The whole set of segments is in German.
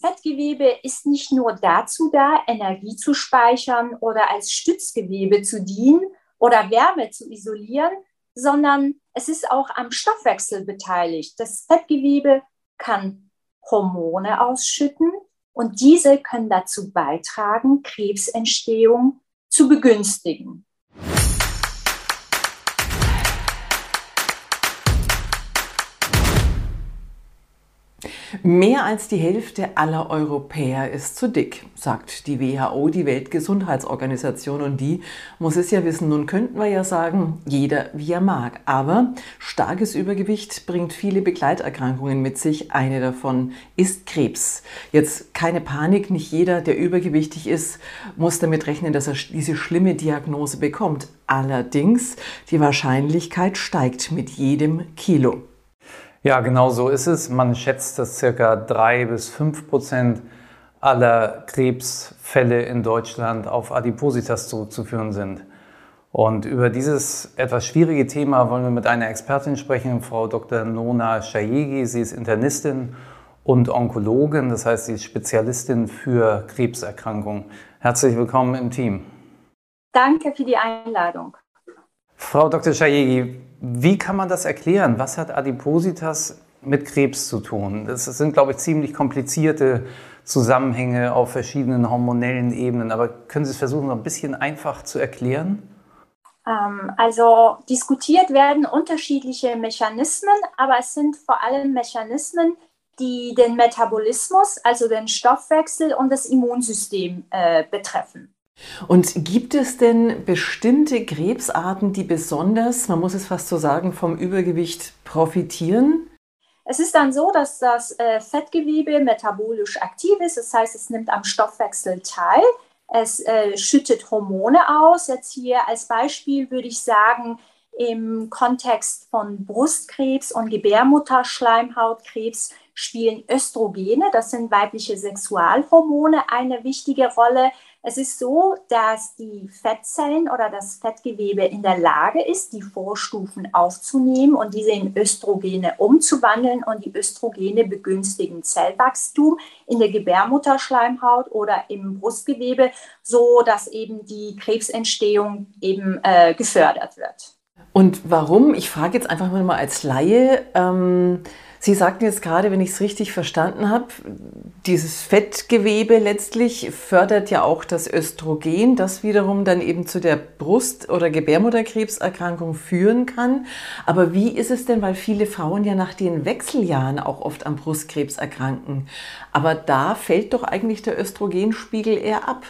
Fettgewebe ist nicht nur dazu da, Energie zu speichern oder als Stützgewebe zu dienen oder Wärme zu isolieren, sondern es ist auch am Stoffwechsel beteiligt. Das Fettgewebe kann Hormone ausschütten und diese können dazu beitragen, Krebsentstehung zu begünstigen. Mehr als die Hälfte aller Europäer ist zu dick, sagt die WHO, die Weltgesundheitsorganisation. Und die muss es ja wissen. Nun könnten wir ja sagen, jeder wie er mag. Aber starkes Übergewicht bringt viele Begleiterkrankungen mit sich. Eine davon ist Krebs. Jetzt keine Panik, nicht jeder, der übergewichtig ist, muss damit rechnen, dass er diese schlimme Diagnose bekommt. Allerdings, die Wahrscheinlichkeit steigt mit jedem Kilo. Ja, genau so ist es. Man schätzt, dass circa drei bis fünf Prozent aller Krebsfälle in Deutschland auf Adipositas zurückzuführen sind. Und über dieses etwas schwierige Thema wollen wir mit einer Expertin sprechen, Frau Dr. Nona Shayegi. Sie ist Internistin und Onkologin, das heißt, sie ist Spezialistin für Krebserkrankungen. Herzlich willkommen im Team. Danke für die Einladung. Frau Dr. Shayegi, wie kann man das erklären? Was hat Adipositas mit Krebs zu tun? Das sind, glaube ich, ziemlich komplizierte Zusammenhänge auf verschiedenen hormonellen Ebenen. Aber können Sie es versuchen, so ein bisschen einfach zu erklären? Ähm, also diskutiert werden unterschiedliche Mechanismen, aber es sind vor allem Mechanismen, die den Metabolismus, also den Stoffwechsel und das Immunsystem äh, betreffen. Und gibt es denn bestimmte Krebsarten, die besonders, man muss es fast so sagen, vom Übergewicht profitieren? Es ist dann so, dass das äh, Fettgewebe metabolisch aktiv ist, das heißt, es nimmt am Stoffwechsel teil, es äh, schüttet Hormone aus. Jetzt hier als Beispiel würde ich sagen, im Kontext von Brustkrebs und Gebärmutterschleimhautkrebs spielen Östrogene, das sind weibliche Sexualhormone, eine wichtige Rolle. Es ist so, dass die Fettzellen oder das Fettgewebe in der Lage ist, die Vorstufen aufzunehmen und diese in Östrogene umzuwandeln und die Östrogene begünstigen Zellwachstum in der Gebärmutterschleimhaut oder im Brustgewebe, so dass eben die Krebsentstehung eben äh, gefördert wird. Und warum? Ich frage jetzt einfach mal als Laie. Ähm Sie sagten jetzt gerade, wenn ich es richtig verstanden habe, dieses Fettgewebe letztlich fördert ja auch das Östrogen, das wiederum dann eben zu der Brust- oder Gebärmutterkrebserkrankung führen kann. Aber wie ist es denn, weil viele Frauen ja nach den Wechseljahren auch oft am Brustkrebs erkranken? Aber da fällt doch eigentlich der Östrogenspiegel eher ab.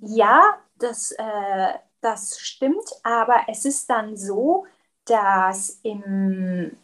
Ja, das, äh, das stimmt, aber es ist dann so, dass im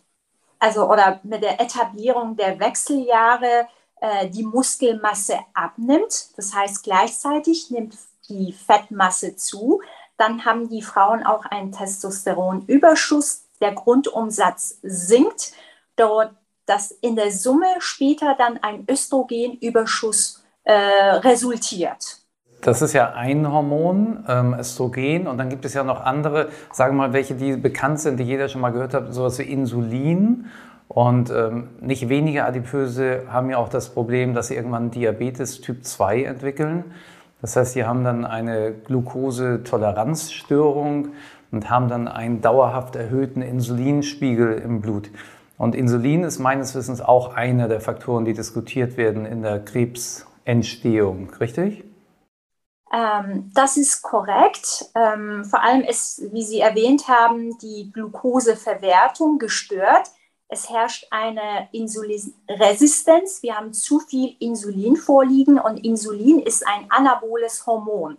also oder mit der Etablierung der Wechseljahre äh, die Muskelmasse abnimmt. Das heißt, gleichzeitig nimmt die Fettmasse zu. Dann haben die Frauen auch einen Testosteronüberschuss. Der Grundumsatz sinkt, dort dass in der Summe später dann ein Östrogenüberschuss äh, resultiert. Das ist ja ein Hormon, ähm, Östrogen, und dann gibt es ja noch andere, sagen wir mal, welche, die bekannt sind, die jeder schon mal gehört hat, sowas wie Insulin. Und ähm, nicht wenige Adipöse haben ja auch das Problem, dass sie irgendwann Diabetes Typ 2 entwickeln. Das heißt, sie haben dann eine Glukosetoleranzstörung und haben dann einen dauerhaft erhöhten Insulinspiegel im Blut. Und Insulin ist meines Wissens auch einer der Faktoren, die diskutiert werden in der Krebsentstehung, richtig? Ähm, das ist korrekt. Ähm, vor allem ist, wie Sie erwähnt haben, die Glukoseverwertung gestört. Es herrscht eine Insulinresistenz. Wir haben zu viel Insulin vorliegen und Insulin ist ein anaboles Hormon,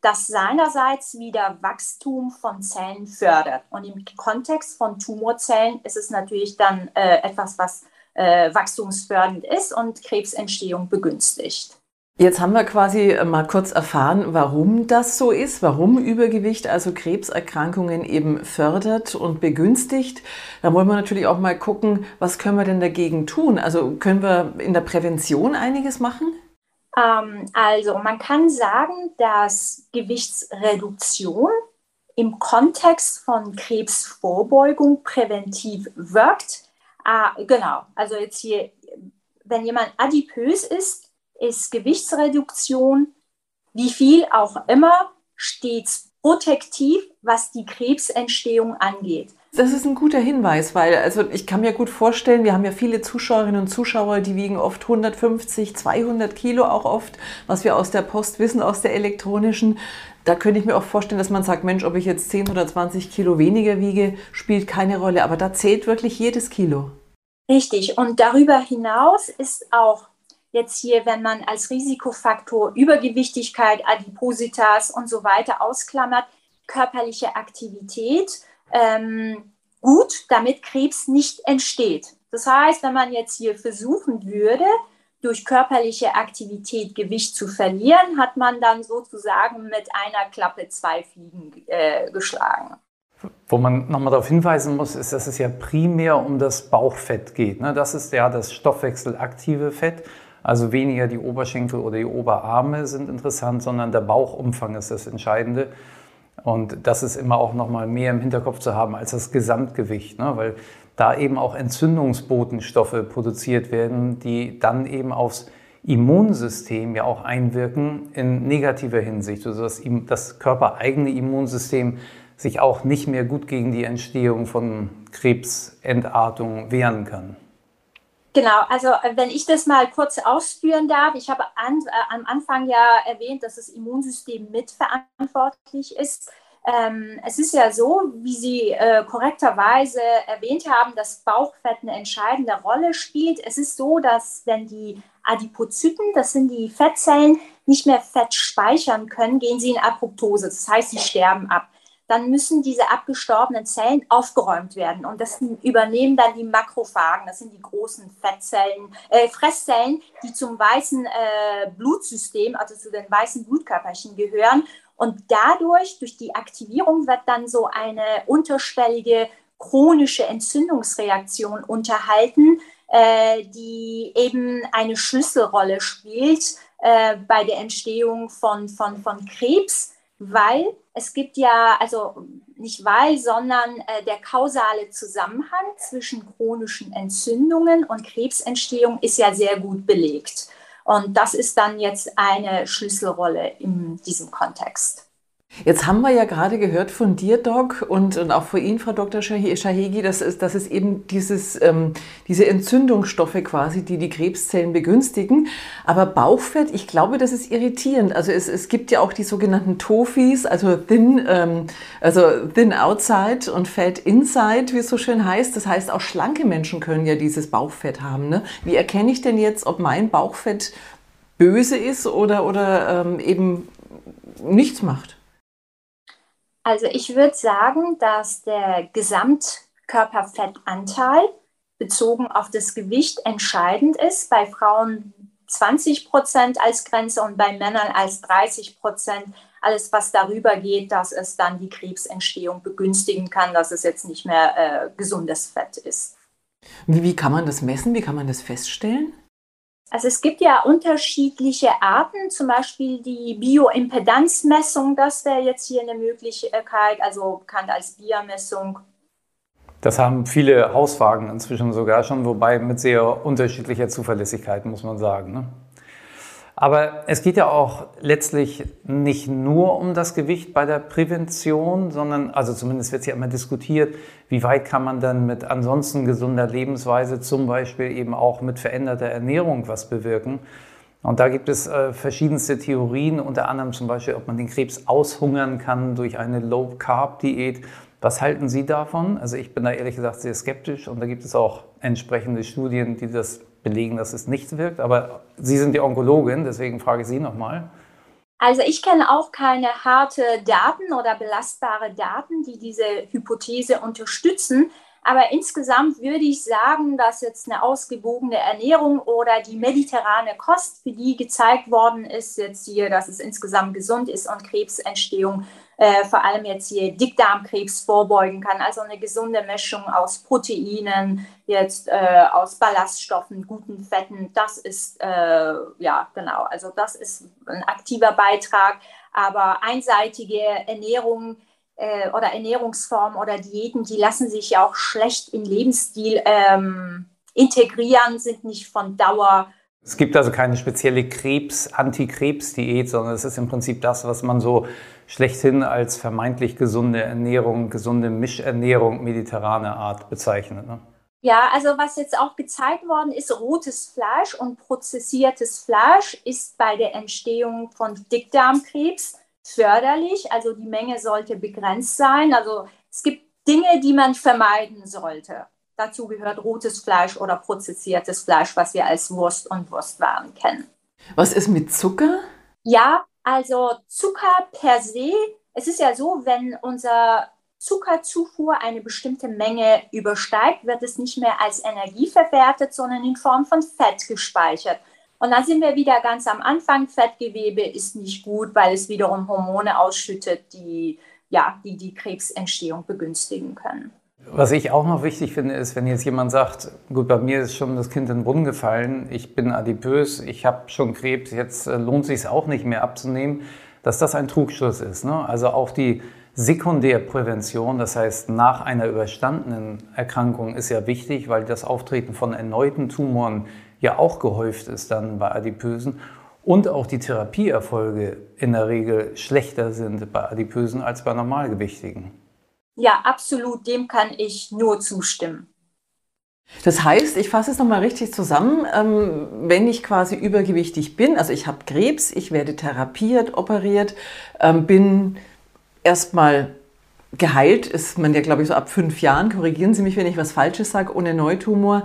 das seinerseits wieder Wachstum von Zellen fördert. Und im Kontext von Tumorzellen ist es natürlich dann äh, etwas, was äh, wachstumsfördernd ist und Krebsentstehung begünstigt. Jetzt haben wir quasi äh, mal kurz erfahren, warum das so ist, warum Übergewicht also Krebserkrankungen eben fördert und begünstigt. Da wollen wir natürlich auch mal gucken, was können wir denn dagegen tun? Also können wir in der Prävention einiges machen? Ähm, also man kann sagen, dass Gewichtsreduktion im Kontext von Krebsvorbeugung präventiv wirkt. Ah, genau, also jetzt hier wenn jemand adipös ist, ist Gewichtsreduktion, wie viel auch immer, stets protektiv, was die Krebsentstehung angeht. Das ist ein guter Hinweis, weil also ich kann mir gut vorstellen, wir haben ja viele Zuschauerinnen und Zuschauer, die wiegen oft 150, 200 Kilo auch oft, was wir aus der Post wissen, aus der elektronischen. Da könnte ich mir auch vorstellen, dass man sagt, Mensch, ob ich jetzt 10 oder 20 Kilo weniger wiege, spielt keine Rolle. Aber da zählt wirklich jedes Kilo. Richtig. Und darüber hinaus ist auch jetzt hier, wenn man als Risikofaktor Übergewichtigkeit, Adipositas und so weiter ausklammert, körperliche Aktivität ähm, gut, damit Krebs nicht entsteht. Das heißt, wenn man jetzt hier versuchen würde, durch körperliche Aktivität Gewicht zu verlieren, hat man dann sozusagen mit einer Klappe zwei Fliegen äh, geschlagen. Wo man nochmal darauf hinweisen muss, ist, dass es ja primär um das Bauchfett geht. Ne? Das ist ja das stoffwechselaktive Fett. Also weniger die Oberschenkel oder die Oberarme sind interessant, sondern der Bauchumfang ist das Entscheidende. Und das ist immer auch nochmal mehr im Hinterkopf zu haben als das Gesamtgewicht, ne? weil da eben auch Entzündungsbotenstoffe produziert werden, die dann eben aufs Immunsystem ja auch einwirken in negativer Hinsicht, also dass das körpereigene Immunsystem sich auch nicht mehr gut gegen die Entstehung von Krebsentartung wehren kann. Genau, also äh, wenn ich das mal kurz ausführen darf, ich habe an, äh, am Anfang ja erwähnt, dass das Immunsystem mitverantwortlich ist. Ähm, es ist ja so, wie Sie äh, korrekterweise erwähnt haben, dass Bauchfett eine entscheidende Rolle spielt. Es ist so, dass wenn die Adipozyten, das sind die Fettzellen, nicht mehr Fett speichern können, gehen sie in Apoptose. Das heißt, sie sterben ab dann müssen diese abgestorbenen Zellen aufgeräumt werden. Und das übernehmen dann die Makrophagen, das sind die großen Fettzellen, äh, Fresszellen, die zum weißen äh, Blutsystem, also zu den weißen Blutkörperchen gehören. Und dadurch, durch die Aktivierung, wird dann so eine unterschwellige chronische Entzündungsreaktion unterhalten, äh, die eben eine Schlüsselrolle spielt äh, bei der Entstehung von, von, von Krebs weil es gibt ja, also nicht weil, sondern äh, der kausale Zusammenhang zwischen chronischen Entzündungen und Krebsentstehung ist ja sehr gut belegt. Und das ist dann jetzt eine Schlüsselrolle in diesem Kontext. Jetzt haben wir ja gerade gehört von dir, Doc, und, und auch von Ihnen, Frau Dr. Shahegi, dass es, dass es eben dieses, ähm, diese Entzündungsstoffe quasi, die die Krebszellen begünstigen. Aber Bauchfett, ich glaube, das ist irritierend. Also es, es gibt ja auch die sogenannten Tofis, also thin, ähm, also thin outside und fat inside, wie es so schön heißt. Das heißt, auch schlanke Menschen können ja dieses Bauchfett haben. Ne? Wie erkenne ich denn jetzt, ob mein Bauchfett böse ist oder, oder ähm, eben nichts macht? Also ich würde sagen, dass der Gesamtkörperfettanteil bezogen auf das Gewicht entscheidend ist. Bei Frauen 20 Prozent als Grenze und bei Männern als 30 Prozent. Alles, was darüber geht, dass es dann die Krebsentstehung begünstigen kann, dass es jetzt nicht mehr äh, gesundes Fett ist. Wie, wie kann man das messen? Wie kann man das feststellen? Also es gibt ja unterschiedliche Arten, zum Beispiel die Bioimpedanzmessung, das wäre jetzt hier eine Möglichkeit, also bekannt als BIA-Messung. Das haben viele Hauswagen inzwischen sogar schon, wobei mit sehr unterschiedlicher Zuverlässigkeit, muss man sagen. Ne? Aber es geht ja auch letztlich nicht nur um das Gewicht bei der Prävention, sondern, also zumindest wird es ja immer diskutiert, wie weit kann man dann mit ansonsten gesunder Lebensweise, zum Beispiel eben auch mit veränderter Ernährung was bewirken. Und da gibt es äh, verschiedenste Theorien, unter anderem zum Beispiel, ob man den Krebs aushungern kann durch eine Low-Carb-Diät. Was halten Sie davon? Also ich bin da ehrlich gesagt sehr skeptisch und da gibt es auch entsprechende Studien, die das belegen, dass es nicht wirkt. Aber Sie sind die Onkologin, deswegen frage ich Sie nochmal. Also ich kenne auch keine harte Daten oder belastbare Daten, die diese Hypothese unterstützen. Aber insgesamt würde ich sagen, dass jetzt eine ausgewogene Ernährung oder die mediterrane Kost, für die gezeigt worden ist, jetzt hier, dass es insgesamt gesund ist und Krebsentstehung äh, vor allem jetzt hier Dickdarmkrebs vorbeugen kann. Also eine gesunde Mischung aus Proteinen, jetzt äh, aus Ballaststoffen, guten Fetten. Das ist, äh, ja, genau, also das ist ein aktiver Beitrag. Aber einseitige Ernährung äh, oder Ernährungsformen oder Diäten, die lassen sich ja auch schlecht in Lebensstil ähm, integrieren, sind nicht von Dauer. Es gibt also keine spezielle Krebs, Antikrebs-Diät, sondern es ist im Prinzip das, was man so schlechthin als vermeintlich gesunde Ernährung, gesunde Mischernährung, mediterrane Art bezeichnet. Ne? Ja, also was jetzt auch gezeigt worden ist, rotes Fleisch und prozessiertes Fleisch ist bei der Entstehung von Dickdarmkrebs förderlich. Also die Menge sollte begrenzt sein. Also es gibt Dinge, die man vermeiden sollte. Dazu gehört rotes Fleisch oder prozessiertes Fleisch, was wir als Wurst und Wurstwaren kennen. Was ist mit Zucker? Ja, also Zucker per se, es ist ja so, wenn unser Zuckerzufuhr eine bestimmte Menge übersteigt, wird es nicht mehr als Energie verwertet, sondern in Form von Fett gespeichert. Und dann sind wir wieder ganz am Anfang. Fettgewebe ist nicht gut, weil es wiederum Hormone ausschüttet, die ja, die, die Krebsentstehung begünstigen können. Was ich auch noch wichtig finde, ist, wenn jetzt jemand sagt, gut, bei mir ist schon das Kind in den Brunnen gefallen, ich bin adipös, ich habe schon Krebs, jetzt äh, lohnt sich auch nicht mehr abzunehmen, dass das ein Trugschluss ist. Ne? Also auch die Sekundärprävention, das heißt nach einer überstandenen Erkrankung, ist ja wichtig, weil das Auftreten von erneuten Tumoren ja auch gehäuft ist dann bei Adipösen und auch die Therapieerfolge in der Regel schlechter sind bei Adipösen als bei Normalgewichtigen. Ja, absolut, dem kann ich nur zustimmen. Das heißt, ich fasse es nochmal richtig zusammen, ähm, wenn ich quasi übergewichtig bin, also ich habe Krebs, ich werde therapiert, operiert, ähm, bin erstmal geheilt, ist man ja, glaube ich, so ab fünf Jahren, korrigieren Sie mich, wenn ich was Falsches sage, ohne Neutumor.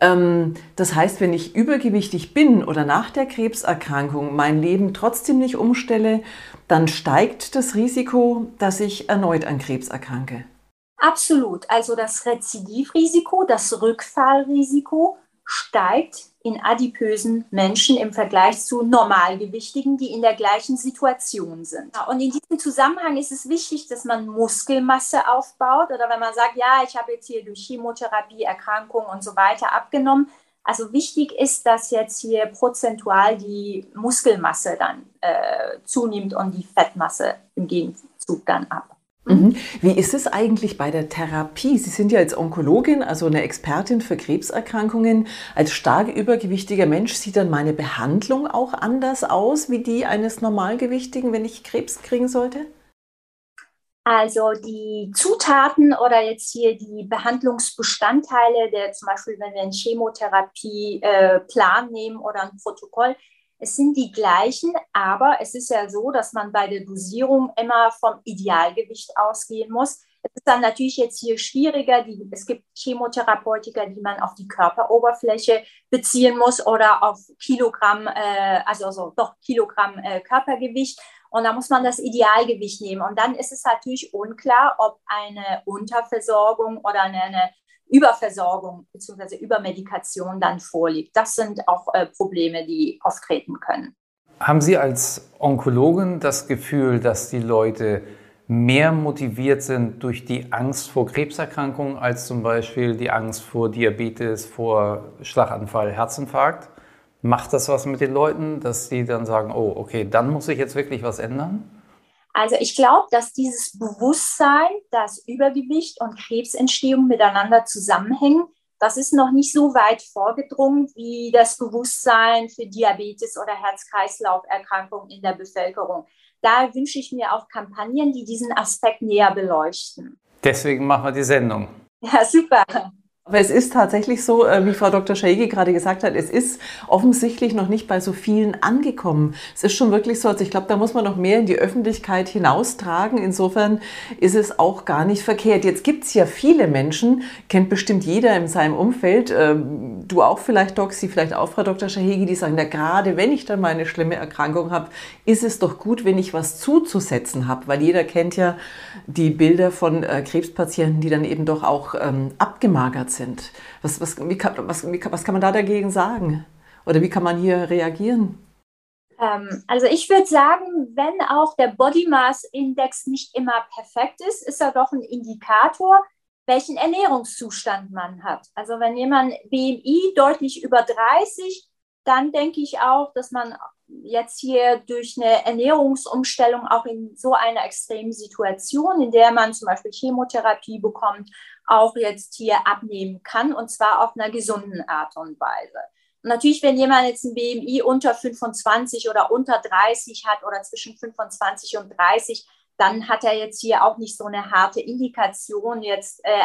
Ähm, das heißt, wenn ich übergewichtig bin oder nach der Krebserkrankung mein Leben trotzdem nicht umstelle, dann steigt das Risiko, dass ich erneut an Krebs erkranke. Absolut. Also das Rezidivrisiko, das Rückfallrisiko steigt in adipösen Menschen im Vergleich zu Normalgewichtigen, die in der gleichen Situation sind. Und in diesem Zusammenhang ist es wichtig, dass man Muskelmasse aufbaut oder wenn man sagt, ja, ich habe jetzt hier durch Chemotherapie, Erkrankungen und so weiter abgenommen. Also wichtig ist, dass jetzt hier prozentual die Muskelmasse dann äh, zunimmt und die Fettmasse im Gegenzug dann ab. Mhm. Wie ist es eigentlich bei der Therapie? Sie sind ja als Onkologin, also eine Expertin für Krebserkrankungen. Als stark übergewichtiger Mensch sieht dann meine Behandlung auch anders aus wie die eines Normalgewichtigen, wenn ich Krebs kriegen sollte? Also die Zutaten oder jetzt hier die Behandlungsbestandteile, der zum Beispiel, wenn wir einen Chemotherapieplan äh, nehmen oder ein Protokoll, es sind die gleichen, aber es ist ja so, dass man bei der Dosierung immer vom Idealgewicht ausgehen muss. Es ist dann natürlich jetzt hier schwieriger. Die, es gibt Chemotherapeutika, die man auf die Körperoberfläche beziehen muss oder auf Kilogramm, äh, also, also doch Kilogramm äh, Körpergewicht. Und da muss man das Idealgewicht nehmen. Und dann ist es natürlich unklar, ob eine Unterversorgung oder eine, eine Überversorgung bzw. Übermedikation dann vorliegt. Das sind auch äh, Probleme, die auftreten können. Haben Sie als Onkologin das Gefühl, dass die Leute mehr motiviert sind durch die Angst vor Krebserkrankungen als zum Beispiel die Angst vor Diabetes, vor Schlaganfall, Herzinfarkt? Macht das was mit den Leuten, dass sie dann sagen, oh, okay, dann muss ich jetzt wirklich was ändern? Also ich glaube, dass dieses Bewusstsein, dass Übergewicht und Krebsentstehung miteinander zusammenhängen, das ist noch nicht so weit vorgedrungen wie das Bewusstsein für Diabetes oder Herz-Kreislauf-Erkrankungen in der Bevölkerung. Da wünsche ich mir auch Kampagnen, die diesen Aspekt näher beleuchten. Deswegen machen wir die Sendung. Ja, super. Aber es ist tatsächlich so, äh, wie Frau Dr. Scheige gerade gesagt hat, es ist offensichtlich noch nicht bei so vielen angekommen. Es ist schon wirklich so, also ich glaube, da muss man noch mehr in die Öffentlichkeit hinaustragen. Insofern ist es auch gar nicht verkehrt. Jetzt gibt es ja viele Menschen, kennt bestimmt jeder in seinem Umfeld, ähm, du auch vielleicht, Doc, Sie vielleicht auch, Frau Dr. Schahegi, die sagen, na, gerade wenn ich dann mal eine schlimme Erkrankung habe, ist es doch gut, wenn ich was zuzusetzen habe, weil jeder kennt ja die Bilder von äh, Krebspatienten, die dann eben doch auch ähm, sind. Was, was, wie kann, was, wie, was kann man da dagegen sagen? Oder wie kann man hier reagieren? Ähm, also ich würde sagen, wenn auch der Body Mass Index nicht immer perfekt ist, ist er doch ein Indikator, welchen Ernährungszustand man hat. Also wenn jemand BMI deutlich über 30, dann denke ich auch, dass man jetzt hier durch eine Ernährungsumstellung auch in so einer extremen Situation, in der man zum Beispiel Chemotherapie bekommt, auch jetzt hier abnehmen kann und zwar auf einer gesunden Art und Weise. Und natürlich, wenn jemand jetzt ein BMI unter 25 oder unter 30 hat oder zwischen 25 und 30, dann hat er jetzt hier auch nicht so eine harte Indikation, jetzt äh,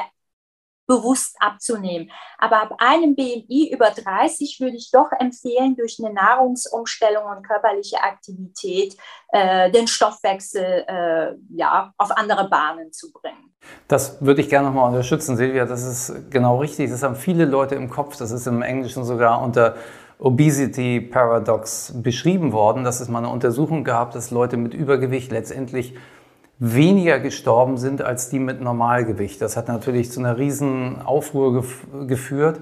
bewusst abzunehmen. Aber ab einem BMI über 30 würde ich doch empfehlen, durch eine Nahrungsumstellung und körperliche Aktivität äh, den Stoffwechsel äh, ja, auf andere Bahnen zu bringen. Das würde ich gerne nochmal unterstützen, Silvia. Das ist genau richtig. Das haben viele Leute im Kopf. Das ist im Englischen sogar unter Obesity Paradox beschrieben worden, dass es mal eine Untersuchung gab, dass Leute mit Übergewicht letztendlich weniger gestorben sind als die mit Normalgewicht. Das hat natürlich zu einer riesen Aufruhr gef geführt.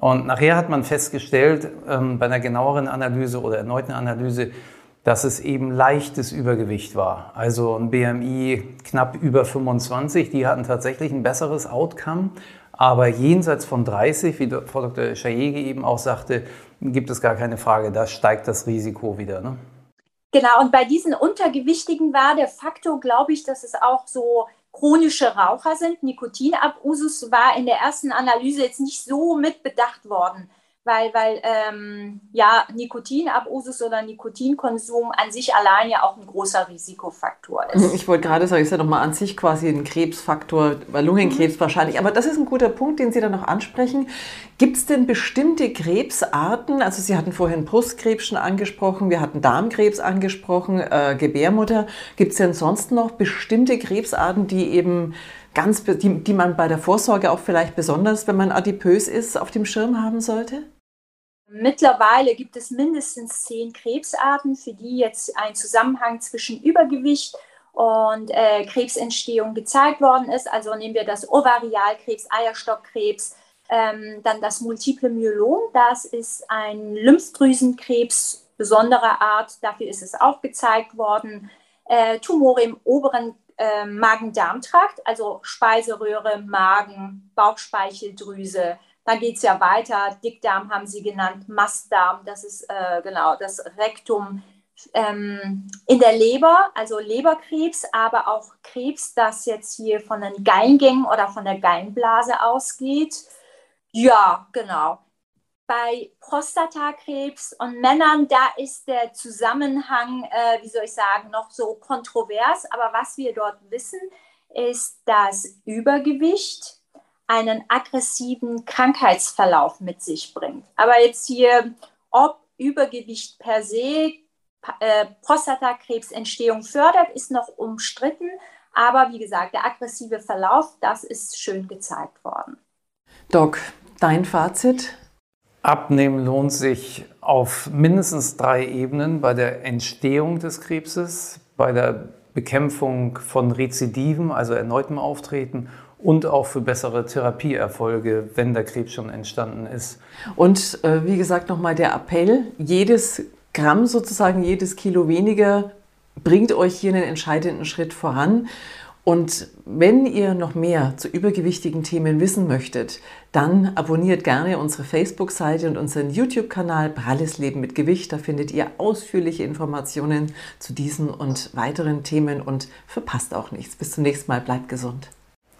Und nachher hat man festgestellt, ähm, bei einer genaueren Analyse oder erneuten Analyse, dass es eben leichtes Übergewicht war. Also ein BMI knapp über 25, die hatten tatsächlich ein besseres Outcome. Aber jenseits von 30, wie Frau Dr. Schajege eben auch sagte, gibt es gar keine Frage, da steigt das Risiko wieder. Ne? Genau, und bei diesen Untergewichtigen war der Faktor, glaube ich, dass es auch so chronische Raucher sind. Nikotinabusus war in der ersten Analyse jetzt nicht so mitbedacht worden weil, weil ähm, ja, Nikotinabusus oder Nikotinkonsum an sich allein ja auch ein großer Risikofaktor ist. Ich wollte gerade sagen, ist ja nochmal an sich quasi ein Krebsfaktor, weil Lungenkrebs mhm. wahrscheinlich. Aber das ist ein guter Punkt, den Sie da noch ansprechen. Gibt es denn bestimmte Krebsarten? Also Sie hatten vorhin Brustkrebs schon angesprochen, wir hatten Darmkrebs angesprochen, äh, Gebärmutter. Gibt es denn sonst noch bestimmte Krebsarten, die eben ganz, die, die man bei der Vorsorge auch vielleicht besonders, wenn man adipös ist, auf dem Schirm haben sollte? Mittlerweile gibt es mindestens zehn Krebsarten, für die jetzt ein Zusammenhang zwischen Übergewicht und äh, Krebsentstehung gezeigt worden ist. Also nehmen wir das Ovarialkrebs, Eierstockkrebs, ähm, dann das Multiple Myelom. Das ist ein Lymphdrüsenkrebs besonderer Art. Dafür ist es auch gezeigt worden. Äh, Tumore im oberen äh, Magen-Darm-Trakt, also Speiseröhre, Magen, Bauchspeicheldrüse, dann geht es ja weiter. Dickdarm haben Sie genannt, Mastdarm, das ist äh, genau das Rektum. Ähm, in der Leber, also Leberkrebs, aber auch Krebs, das jetzt hier von den Geingängen oder von der Geinblase ausgeht. Ja, genau. Bei Prostatakrebs und Männern, da ist der Zusammenhang, äh, wie soll ich sagen, noch so kontrovers. Aber was wir dort wissen, ist, dass Übergewicht einen aggressiven Krankheitsverlauf mit sich bringt. Aber jetzt hier, ob Übergewicht per se äh, Prostatakrebsentstehung fördert, ist noch umstritten. Aber wie gesagt, der aggressive Verlauf, das ist schön gezeigt worden. Doc, dein Fazit? Abnehmen lohnt sich auf mindestens drei Ebenen bei der Entstehung des Krebses, bei der Bekämpfung von Rezidiven, also erneutem Auftreten und auch für bessere Therapieerfolge, wenn der Krebs schon entstanden ist. Und äh, wie gesagt, nochmal der Appell, jedes Gramm sozusagen, jedes Kilo weniger bringt euch hier einen entscheidenden Schritt voran. Und wenn ihr noch mehr zu übergewichtigen Themen wissen möchtet, dann abonniert gerne unsere Facebook-Seite und unseren YouTube-Kanal Pralles Leben mit Gewicht. Da findet ihr ausführliche Informationen zu diesen und weiteren Themen und verpasst auch nichts. Bis zum nächsten Mal, bleibt gesund.